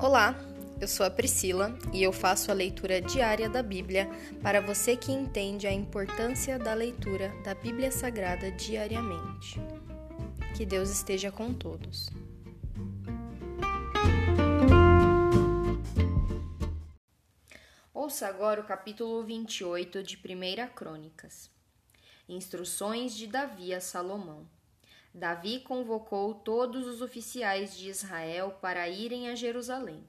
Olá, eu sou a Priscila e eu faço a leitura diária da Bíblia para você que entende a importância da leitura da Bíblia Sagrada diariamente. Que Deus esteja com todos. Ouça agora o capítulo 28 de 1 Crônicas. Instruções de Davi a Salomão. Davi convocou todos os oficiais de Israel para irem a Jerusalém.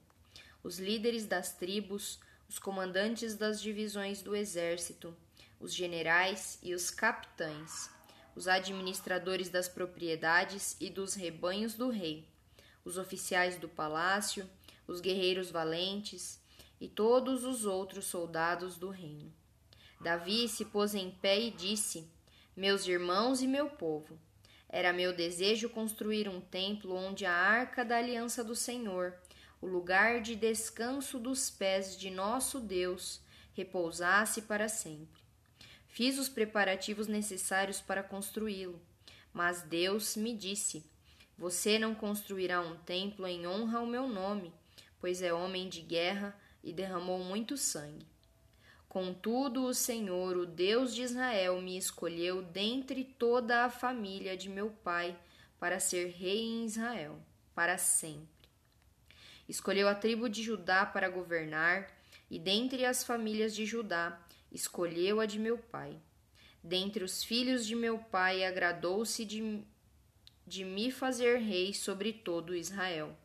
Os líderes das tribos, os comandantes das divisões do exército, os generais e os capitães, os administradores das propriedades e dos rebanhos do rei, os oficiais do palácio, os guerreiros valentes e todos os outros soldados do reino. Davi se pôs em pé e disse: Meus irmãos e meu povo, era meu desejo construir um templo onde a arca da aliança do Senhor, o lugar de descanso dos pés de nosso Deus, repousasse para sempre. Fiz os preparativos necessários para construí-lo, mas Deus me disse: Você não construirá um templo em honra ao meu nome, pois é homem de guerra e derramou muito sangue. Contudo, o Senhor, o Deus de Israel, me escolheu dentre toda a família de meu pai para ser rei em Israel, para sempre. Escolheu a tribo de Judá para governar, e dentre as famílias de Judá, escolheu a de meu pai. Dentre os filhos de meu pai, agradou-se de, de me fazer rei sobre todo Israel.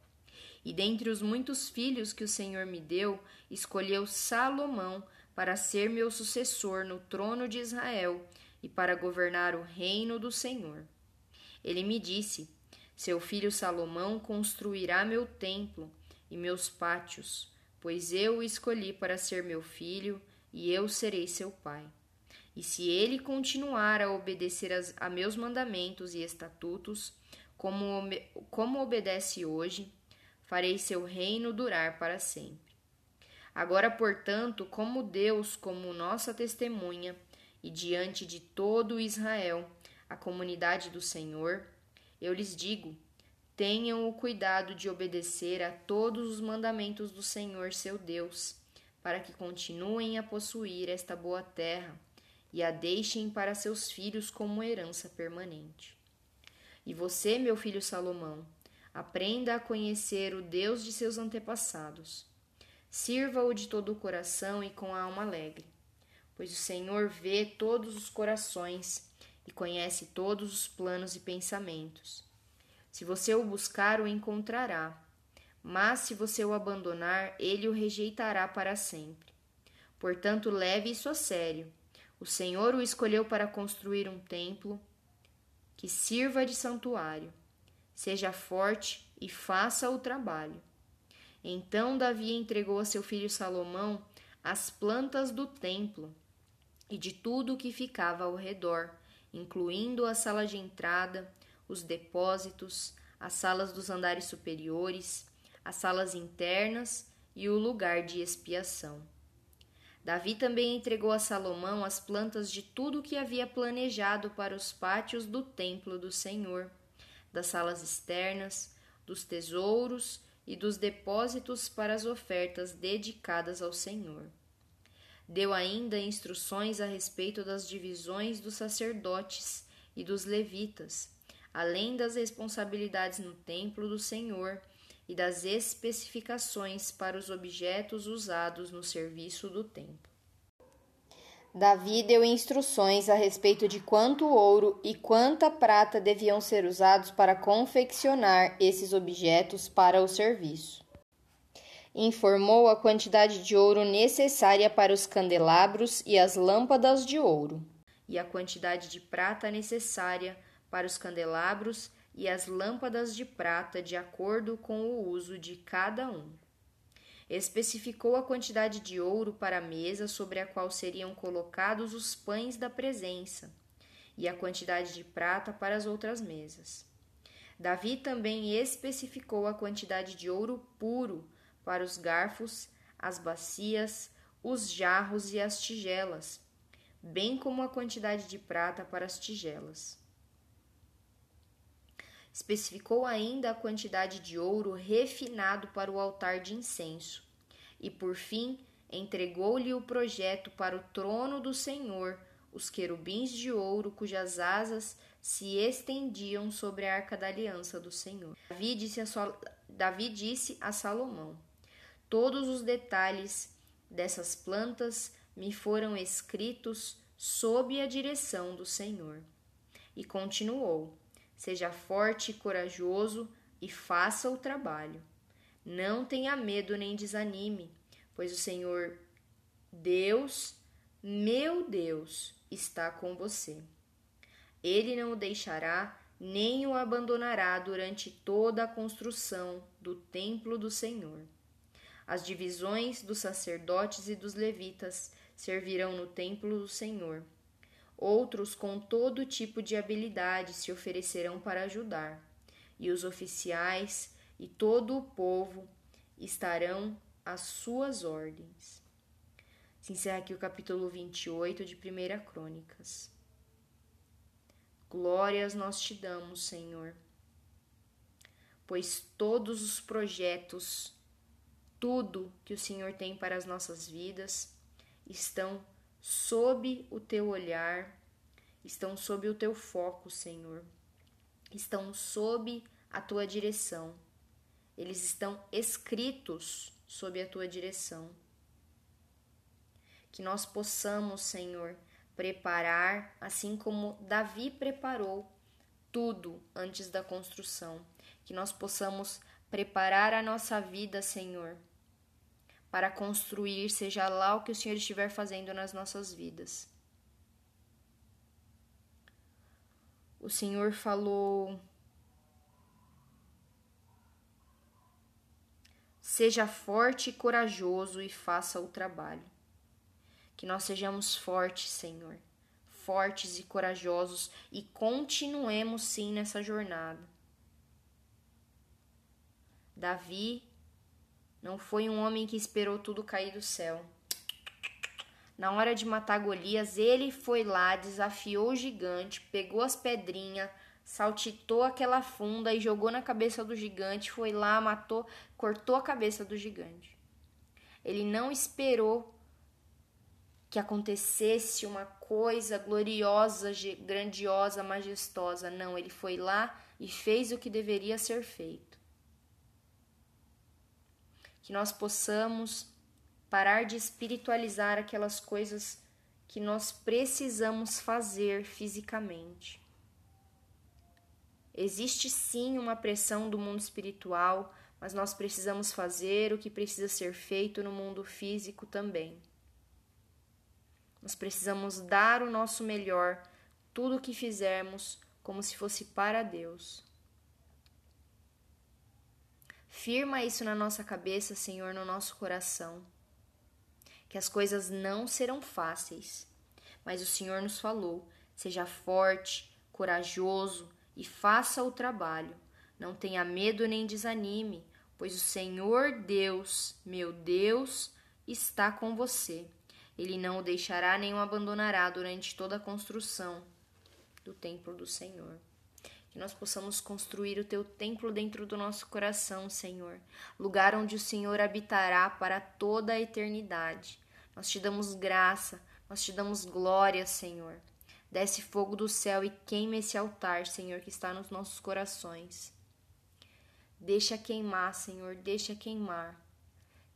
E dentre os muitos filhos que o Senhor me deu, escolheu Salomão para ser meu sucessor no trono de Israel e para governar o reino do Senhor. Ele me disse: Seu filho Salomão construirá meu templo e meus pátios, pois eu o escolhi para ser meu filho e eu serei seu pai. E se ele continuar a obedecer a meus mandamentos e estatutos, como, como obedece hoje, farei seu reino durar para sempre. Agora, portanto, como Deus, como nossa testemunha, e diante de todo Israel, a comunidade do Senhor, eu lhes digo: tenham o cuidado de obedecer a todos os mandamentos do Senhor seu Deus, para que continuem a possuir esta boa terra e a deixem para seus filhos como herança permanente. E você, meu filho Salomão, aprenda a conhecer o Deus de seus antepassados Sirva-o de todo o coração e com a alma alegre, pois o Senhor vê todos os corações e conhece todos os planos e pensamentos. Se você o buscar, o encontrará, mas se você o abandonar, ele o rejeitará para sempre. Portanto, leve isso a sério. O Senhor o escolheu para construir um templo que sirva de santuário. Seja forte e faça o trabalho. Então Davi entregou a seu filho Salomão as plantas do templo e de tudo o que ficava ao redor, incluindo a sala de entrada, os depósitos, as salas dos andares superiores, as salas internas e o lugar de expiação. Davi também entregou a Salomão as plantas de tudo o que havia planejado para os pátios do templo do Senhor, das salas externas, dos tesouros e dos depósitos para as ofertas dedicadas ao Senhor. Deu ainda instruções a respeito das divisões dos sacerdotes e dos levitas, além das responsabilidades no templo do Senhor e das especificações para os objetos usados no serviço do templo. Davi deu instruções a respeito de quanto ouro e quanta prata deviam ser usados para confeccionar esses objetos para o serviço. Informou a quantidade de ouro necessária para os candelabros e as lâmpadas de ouro, e a quantidade de prata necessária para os candelabros e as lâmpadas de prata de acordo com o uso de cada um especificou a quantidade de ouro para a mesa sobre a qual seriam colocados os pães da presença, e a quantidade de prata para as outras mesas. Davi também especificou a quantidade de ouro puro para os garfos, as bacias, os jarros e as tigelas, bem como a quantidade de prata para as tigelas. Especificou ainda a quantidade de ouro refinado para o altar de incenso. E por fim, entregou-lhe o projeto para o trono do Senhor, os querubins de ouro cujas asas se estendiam sobre a arca da aliança do Senhor. Davi disse a, Sol... Davi disse a Salomão: Todos os detalhes dessas plantas me foram escritos sob a direção do Senhor. E continuou: Seja forte e corajoso e faça o trabalho. Não tenha medo nem desanime, pois o Senhor Deus, meu Deus, está com você. Ele não o deixará nem o abandonará durante toda a construção do templo do Senhor. As divisões dos sacerdotes e dos levitas servirão no templo do Senhor. Outros com todo tipo de habilidade se oferecerão para ajudar, e os oficiais e todo o povo estarão às suas ordens. Se encerra aqui o capítulo 28 de 1 Crônicas. Glórias nós te damos, Senhor, pois todos os projetos, tudo que o Senhor tem para as nossas vidas, estão sob o teu olhar, estão sob o teu foco, Senhor, estão sob a tua direção, eles estão escritos sob a tua direção. Que nós possamos, Senhor, preparar, assim como Davi preparou tudo antes da construção. Que nós possamos preparar a nossa vida, Senhor, para construir, seja lá o que o Senhor estiver fazendo nas nossas vidas. O Senhor falou: Seja forte e corajoso e faça o trabalho. Que nós sejamos fortes, Senhor, fortes e corajosos e continuemos sim nessa jornada. Davi não foi um homem que esperou tudo cair do céu. Na hora de matar Golias, ele foi lá, desafiou o gigante, pegou as pedrinhas, saltitou aquela funda e jogou na cabeça do gigante, foi lá, matou, cortou a cabeça do gigante. Ele não esperou que acontecesse uma coisa gloriosa, grandiosa, majestosa. Não, ele foi lá e fez o que deveria ser feito que nós possamos parar de espiritualizar aquelas coisas que nós precisamos fazer fisicamente. Existe sim uma pressão do mundo espiritual, mas nós precisamos fazer o que precisa ser feito no mundo físico também. Nós precisamos dar o nosso melhor, tudo o que fizermos, como se fosse para Deus. Firma isso na nossa cabeça, Senhor, no nosso coração. Que as coisas não serão fáceis, mas o Senhor nos falou: seja forte, corajoso e faça o trabalho. Não tenha medo nem desanime, pois o Senhor Deus, meu Deus, está com você. Ele não o deixará nem o abandonará durante toda a construção do templo do Senhor que nós possamos construir o teu templo dentro do nosso coração, Senhor, lugar onde o Senhor habitará para toda a eternidade. Nós te damos graça, nós te damos glória, Senhor. Desce fogo do céu e queime esse altar, Senhor, que está nos nossos corações. Deixa queimar, Senhor, deixa queimar.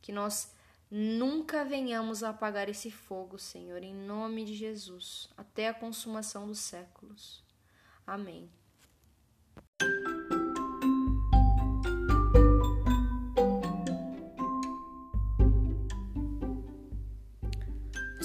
Que nós nunca venhamos a apagar esse fogo, Senhor, em nome de Jesus, até a consumação dos séculos. Amém.